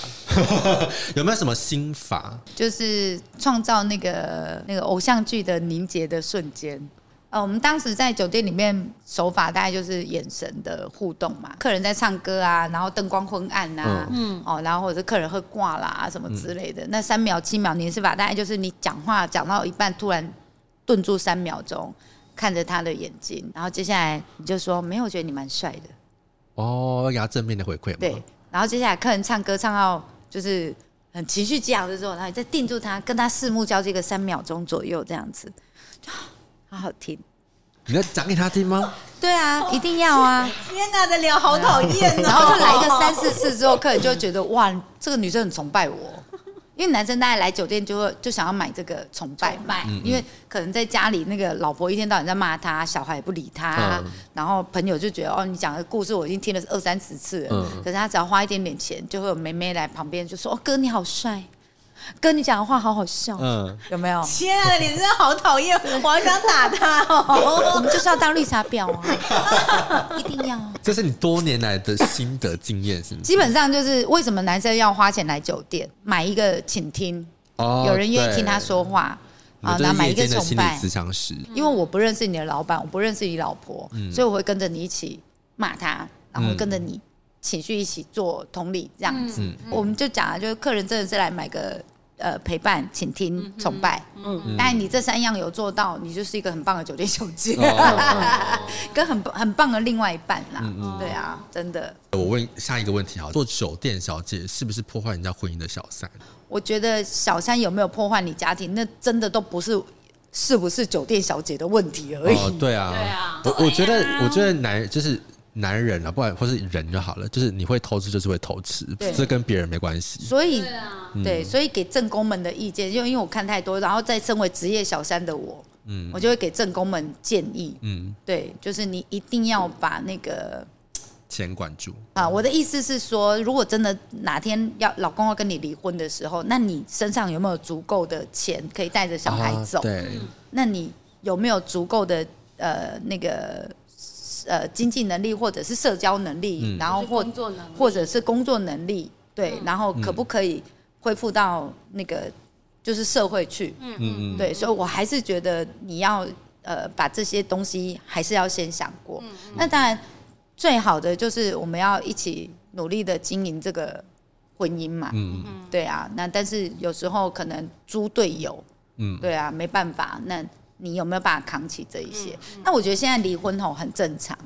*laughs* 有没有什么心法？就是创造那个那个。偶像剧的凝结的瞬间，呃，我们当时在酒店里面手法大概就是眼神的互动嘛，客人在唱歌啊，然后灯光昏暗啊，嗯，哦，然后或者是客人会挂啦什么之类的，嗯、那三秒七秒凝视法大概就是你讲话讲到一半突然顿住三秒钟，看着他的眼睛，然后接下来你就说没有，我觉得你蛮帅的，哦，要正面的回馈，对，然后接下来客人唱歌唱到就是。很情绪激昂的时候，然后你再定住他，跟他四目交接个三秒钟左右，这样子，好好听。你要讲给他听吗？对啊，一定要啊！天哪，的脸好讨厌哦。*laughs* 然后就来一个三四次之后，客人就会觉得哇，这个女生很崇拜我。因为男生大概来酒店就会就想要买这个崇拜卖，因为可能在家里那个老婆一天到晚在骂他，小孩也不理他，然后朋友就觉得哦，你讲的故事我已经听了二三十次了，可是他只要花一点点钱，就会有妹妹来旁边就说哦，哥你好帅。跟你讲的话好好笑，嗯，有没有？天啊，你真的好讨厌，我好想打他哦。我们就是要当绿茶婊啊，*laughs* 一定要。这是你多年来的心得经验，是吗？基本上就是为什么男生要花钱来酒店买一个倾听，哦，有人愿意听他说话啊，那买一个崇拜。因为我不认识你的老板，我不认识你老婆，所以我会跟着你一起骂他，然后跟着你情绪一起做同理，这样子。我们就讲了，就是客人真的是来买个。呃，陪伴、倾听、崇拜，嗯，但你这三样有做到，你就是一个很棒的酒店小姐，*laughs* 跟很很棒的另外一半啦，对啊，真的。我问下一个问题啊，做酒店小姐是不是破坏人家婚姻的小三？我觉得小三有没有破坏你家庭，那真的都不是是不是酒店小姐的问题而已。对啊，对啊，我我觉得，我觉得男就是。男人啊，不管或是人就好了，就是你会偷吃，就是会偷吃，这跟别人没关系。所以，对，啊嗯、对，所以给正宫们的意见，就因为我看太多，然后再身为职业小三的我，嗯，我就会给正宫们建议，嗯，对，就是你一定要把那个钱管住啊。我的意思是说，如果真的哪天要老公要跟你离婚的时候，那你身上有没有足够的钱可以带着小孩走？啊、对，那你有没有足够的呃那个？呃，经济能力或者是社交能力，嗯、然后或或者是工作能力，对，嗯、然后可不可以恢复到那个就是社会去？嗯嗯对，所以我还是觉得你要呃把这些东西还是要先想过。那当然，最好的就是我们要一起努力的经营这个婚姻嘛。嗯嗯对啊，那但是有时候可能猪队友，嗯，对啊，没办法，那。你有没有办法扛起这一些？嗯嗯、那我觉得现在离婚吼很正常，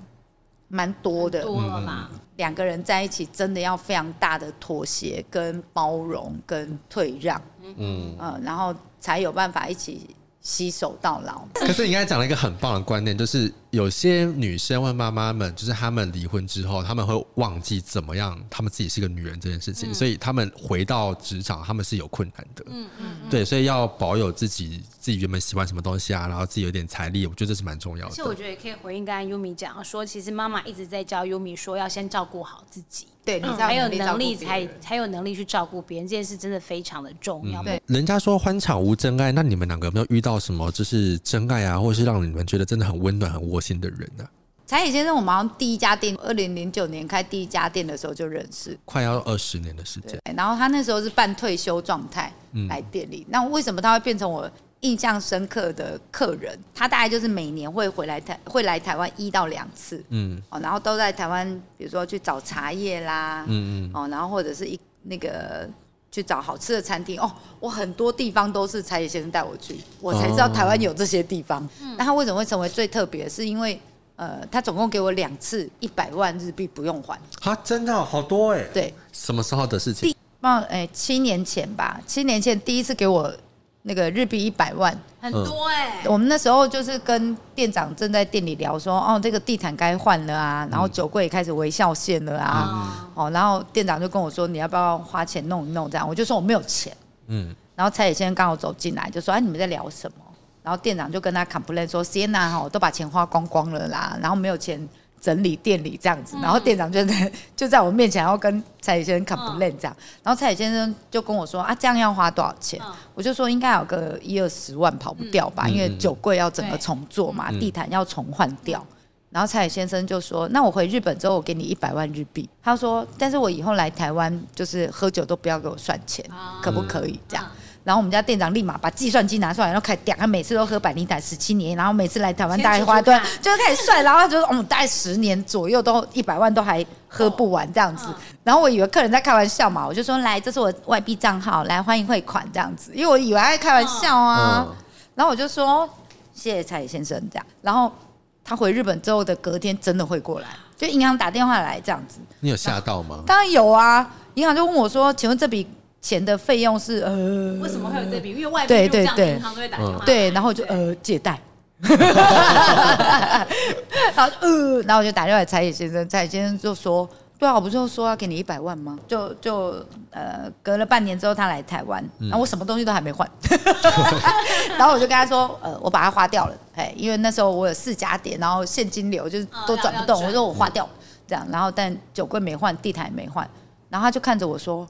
蛮多的。多了嘛？两个人在一起真的要非常大的妥协、跟包容、跟退让。嗯呃，然后才有办法一起携手到老。可是你刚才讲了一个很棒的观念，就是有些女生问妈妈们，就是她们离婚之后，她们会忘记怎么样，她们自己是个女人这件事情，嗯、所以她们回到职场，她们是有困难的。嗯嗯，嗯对，所以要保有自己。自己原本喜欢什么东西啊，然后自己有点财力，我觉得这是蛮重要的。其实我觉得也可以回应刚才优米讲说，其实妈妈一直在教优米说要先照顾好自己，对，你才有能力才才有能力去照顾别人，这件事真的非常的重要。对，人家说欢场无真爱，那你们两个有没有遇到什么就是真爱啊，或者是让你们觉得真的很温暖、很窝心的人呢？柴野先生，我们好像第一家店，二零零九年开第一家店的时候就认识，快要二十年的时间。然后他那时候是半退休状态来店里，嗯、那为什么他会变成我？印象深刻的客人，他大概就是每年会回来台，会来台湾一到两次，嗯，哦，然后都在台湾，比如说去找茶叶啦，嗯嗯，哦，然后或者是一那个去找好吃的餐厅，哦，我很多地方都是柴野先生带我去，我才知道台湾有这些地方。哦、那他为什么会成为最特别？是因为呃，他总共给我两次一百万日币不用还，啊，真的好多哎，对，什么时候的事情？那哎，七年前吧，七年前第一次给我。那个日币一百万，很多哎、欸。我们那时候就是跟店长正在店里聊说，哦，这个地毯该换了啊，然后酒柜也开始微笑线了啊，嗯、哦，然后店长就跟我说，你要不要花钱弄一弄这样？我就说我没有钱，嗯。然后蔡野先生刚好走进来，就说，哎，你们在聊什么？然后店长就跟他 complain 说，Sienna 哈，都把钱花光光了啦，然后没有钱整理店里这样子。然后店长就在 *laughs* 就在我面前，然后跟蔡先生 complain 这样。然后蔡先生就跟我说啊，这样要花多少钱？我就说应该有个一二十万跑不掉吧，因为酒柜要整个重做嘛，地毯要重换掉。然后蔡先生就说，那我回日本之后，我给你一百万日币。他说，但是我以后来台湾就是喝酒都不要给我算钱，可不可以这样？然后我们家店长立马把计算机拿出来，然后开始点。他每次都喝百尼达十七年，然后每次来台湾大概花一段，就开始算，然后就说我们大概十年左右都一百万都还喝不完这样子。然后我以为客人在开玩笑嘛，我就说来，这是我外币账号，来欢迎汇款这样子，因为我以为他在开玩笑啊。然后我就说谢谢蔡先生这样。然后他回日本之后的隔天真的会过来，就银行打电话来这样子。你有吓到吗？当然有啊，银行就问我说，请问这笔。钱的费用是呃，为什么会有这笔？因为外边对对对，银行都会打电话，对，然后就呃借贷，*laughs* 然后呃，然后我就打电话给蔡野先生，蔡野先生就说，对啊，我不是说要给你一百万吗？就就呃，隔了半年之后他来台湾，然后我什么东西都还没换，*laughs* 然后我就跟他说，呃，我把它花掉了，哎，因为那时候我有四家店，然后现金流就是都转不动，我说我花掉这样，然后但酒柜没换，地毯也没换，然后他就看着我说。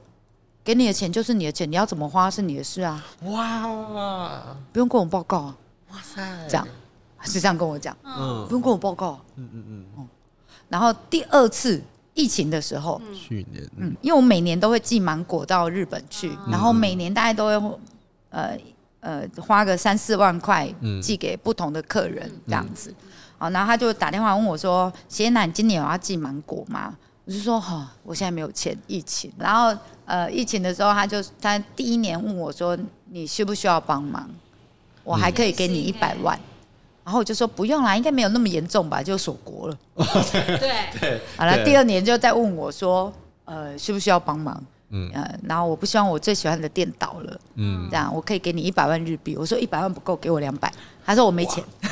给你的钱就是你的钱，你要怎么花是你的事啊！哇，不用跟我报告啊！哇塞，这样是这样跟我讲，嗯，不用跟我报告，嗯嗯嗯，然后第二次疫情的时候，去年，嗯，因为我每年都会寄芒果到日本去，然后每年大概都会呃呃花个三四万块寄给不同的客人这样子，好，然后他就打电话问我说：“谢娜，你今年有要寄芒果吗？”我就说：“哈，我现在没有钱，疫情，然后。”呃，疫情的时候，他就他第一年问我说：“你需不需要帮忙？我还可以给你一百万。”然后我就说：“不用啦，应该没有那么严重吧？就锁国了。”对 *laughs* 对。好了，第二年就再问我说：“呃，需不需要帮忙？”嗯，呃，然后我不希望我最喜欢的店倒了。嗯，这样我可以给你一百万日币。我说一百万不够，给我两百。他说我没钱。*laughs*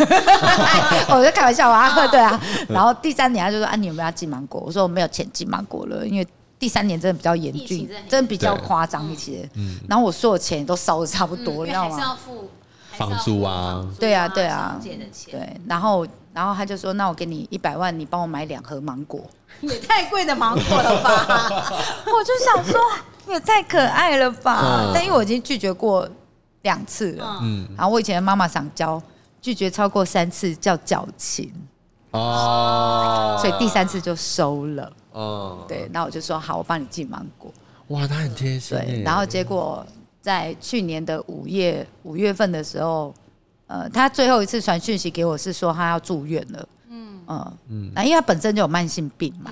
我在开玩笑啊，对啊。*laughs* 然后第三年他就说：“啊，你有没有要寄芒果？”我说我没有钱寄芒果了，因为。第三年真的比较严峻，真的比较夸张一些。嗯，然后我所有钱都烧的差不多，你知道吗？还是要付房租啊。对啊，对啊。借的钱。对，然后然后他就说：“那我给你一百万，你帮我买两盒芒果。*laughs* ”也太贵的芒果了吧！*laughs* 我就想说，也太可爱了吧！但因为我已经拒绝过两次了，嗯，然后我以前的妈妈想教，拒绝超过三次叫矫情哦，所以第三次就收了。哦，对，那我就说好，我帮你寄芒果。哇，他很贴心。对，然后结果在去年的五月五月份的时候，呃，他最后一次传讯息给我是说他要住院了。嗯嗯，那因为他本身就有慢性病嘛。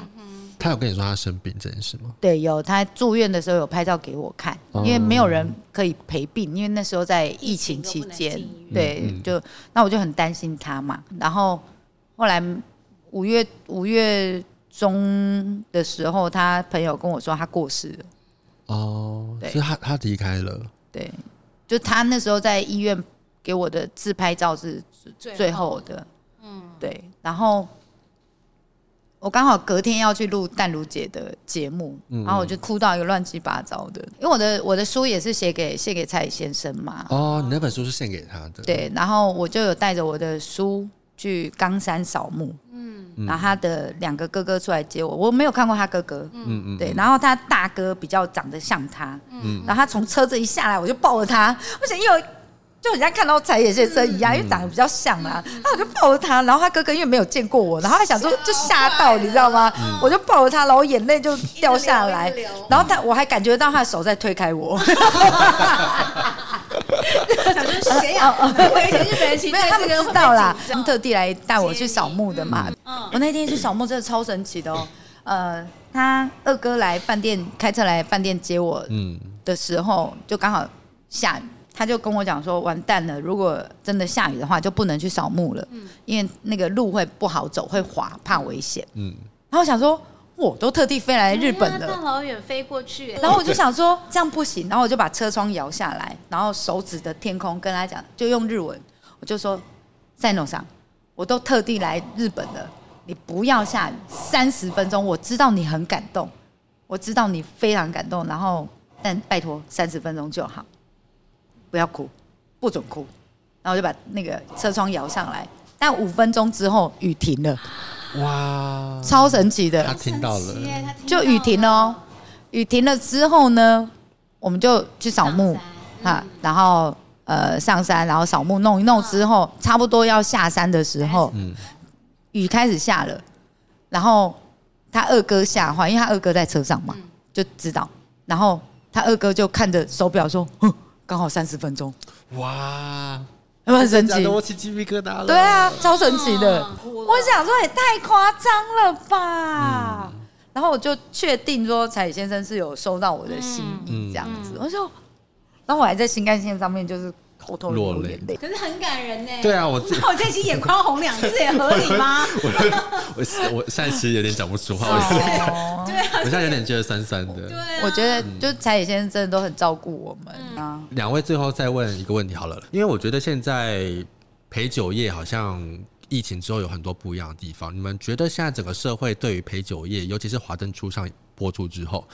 他有跟你说他生病这件事吗？对，有。他住院的时候有拍照给我看，因为没有人可以陪病，因为那时候在疫情期间。对，就那我就很担心他嘛。然后后来五月五月。中的时候，他朋友跟我说他过世了。哦，对，所以他他离开了。对，就他那时候在医院给我的自拍照是最后的。嗯，对。然后我刚好隔天要去录淡如姐的节目，然后我就哭到一个乱七八糟的，因为我的我的书也是写给写给蔡先生嘛。哦，你那本书是献给他的。对，然后我就有带着我的书去冈山扫墓。然后他的两个哥哥出来接我，我没有看过他哥哥，嗯嗯，对，然后他大哥比较长得像他，嗯，然后他从车子一下来，我就抱着他，我想因为就人家看到柴野先生一样，因为长得比较像嘛，然后我就抱着他，然后他哥哥因为没有见过我，然后他想说就吓到，你知道吗？我就抱着他，然后眼泪就掉下来，然后他我还感觉到他的手在推开我。想说谁呀？*laughs* 我以前日本人没有，他们知道啦。他们特地来带我去扫墓的嘛。我那天去扫墓真的超神奇的哦。呃，他二哥来饭店开车来饭店接我，的时候就刚好下雨，他就跟我讲说：“完蛋了，如果真的下雨的话，就不能去扫墓了，因为那个路会不好走，会滑，怕危险。”嗯，然后我想说。我都特地飞来日本了，大老远飞过去，*laughs* 然后我就想说这样不行，然后我就把车窗摇下来，然后手指着天空跟他讲，就用日文，我就说赛诺桑，我都特地来日本了，你不要下雨三十分钟，我知道你很感动，我知道你非常感动，然后但拜托三十分钟就好，不要哭，不准哭，然后我就把那个车窗摇上来，但五分钟之后雨停了，哇，超神奇的，他听到了，就雨停了哦，雨停了之后呢，我们就去扫墓啊，然后呃上山，然后扫墓弄一弄之后，差不多要下山的时候，嗯，雨开始下了，然后他二哥吓坏，因为他二哥在车上嘛，就知道，然后他二哥就看着手表说，哼，*laughs* 刚好三十分钟，哇。很神奇，我起鸡皮疙瘩了。对啊，超神奇的。我想说也太夸张了吧。然后我就确定说，彩礼先生是有收到我的心意这样子。我就，然后我还在新干线上面就是偷偷落眼泪。可是很感人呢。对啊，我那我这期眼眶红两次也合理吗？我 *laughs* 我我现在其实有点讲不出话。对啊，我现在有点觉得酸酸的。对，我觉得就彩礼先生真的都很照顾我们啊。两位最后再问一个问题好了，因为我觉得现在陪酒业好像疫情之后有很多不一样的地方。你们觉得现在整个社会对于陪酒业，尤其是华灯初上播出之后，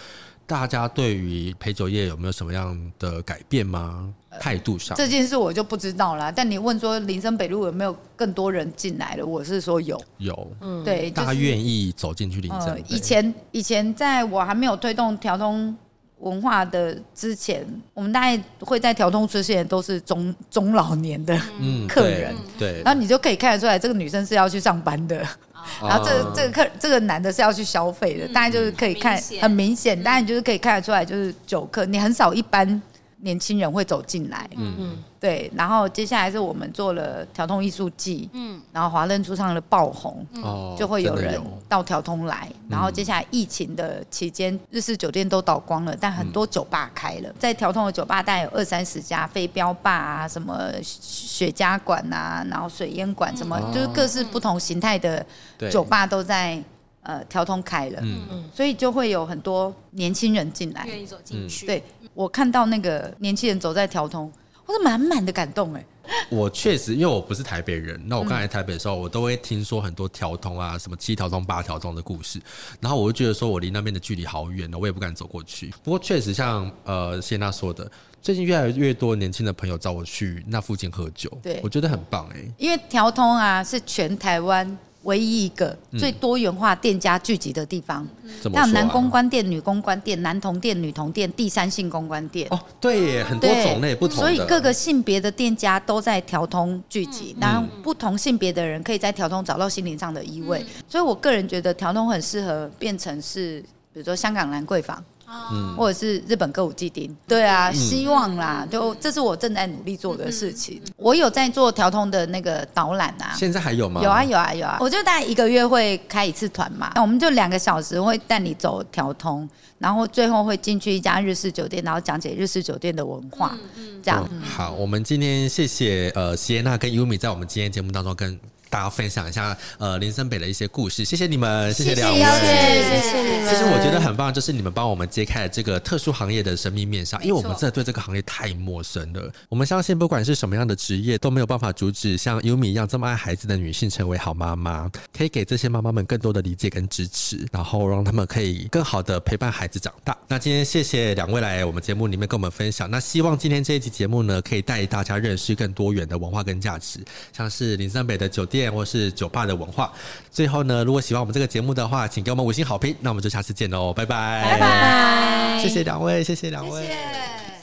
大家对于陪酒业有没有什么样的改变吗？态度上这件事我就不知道了。但你问说林森北路有没有更多人进来了？我是说有，有，嗯，对，大家愿意走进去林森。以前以前在我还没有推动调通。文化的之前，我们大概会在调通出现都是中中老年的客人，嗯、对，对，然后你就可以看得出来，这个女生是要去上班的，哦、然后这个这个客这个男的是要去消费的，大家就是可以看很明显，当然就是可以看得出来，就是酒客，你很少一般。年轻人会走进来，嗯。嗯，对，然后接下来是我们做了调通艺术季，嗯，然后华灯初上的爆红，哦，就会有人到调通来，然后接下来疫情的期间，日式酒店都倒光了，但很多酒吧开了，在调通的酒吧大概有二三十家，飞镖吧啊，什么雪茄馆啊，然后水烟馆，什么就是各式不同形态的酒吧都在呃调通开了，嗯。嗯，所以就会有很多年轻人进来，愿意走进去，对。我看到那个年轻人走在条通，我是满满的感动哎。我确实，因为我不是台北人，那我刚来台北的时候，我都会听说很多条通啊，什么七条通、八条通的故事，然后我就觉得说我离那边的距离好远呢，我也不敢走过去。不过确实像呃谢娜说的，最近越来越多年轻的朋友找我去那附近喝酒，对，我觉得很棒哎。因为条通啊是全台湾。唯一一个最多元化店家聚集的地方，像男公关店、女公关店、男童店、女童店、第三性公关店。哦，对耶，很多种类不同。所以各个性别的店家都在调通聚集，然后不同性别的人可以在调通找到心灵上的依偎。所以我个人觉得调通很适合变成是，比如说香港兰桂坊。嗯，或者是日本歌舞伎町，对啊，希望啦，就这是我正在努力做的事情。我有在做调通的那个导览啊，现在还有吗？有啊，有啊，有啊。我就大概一个月会开一次团嘛，那我们就两个小时会带你走调通，然后最后会进去一家日式酒店，然后讲解日式酒店的文化，这样。好，我们今天谢谢呃谢娜跟优米在我们今天节目当中跟。大家分享一下呃林森北的一些故事，谢谢你们，谢谢两位，谢谢。其实我觉得很棒，就是你们帮我们揭开了这个特殊行业的神秘面纱，因为我们真的对这个行业太陌生了。我们相信，不管是什么样的职业，都没有办法阻止像优米一样这么爱孩子的女性成为好妈妈，可以给这些妈妈们更多的理解跟支持，然后让他们可以更好的陪伴孩子长大。那今天谢谢两位来我们节目里面跟我们分享。那希望今天这一期节目呢，可以带大家认识更多元的文化跟价值，像是林森北的酒店。或是酒吧的文化。最后呢，如果喜欢我们这个节目的话，请给我们五星好评。那我们就下次见喽，拜拜，拜拜，谢谢两位，谢谢两位。谢谢。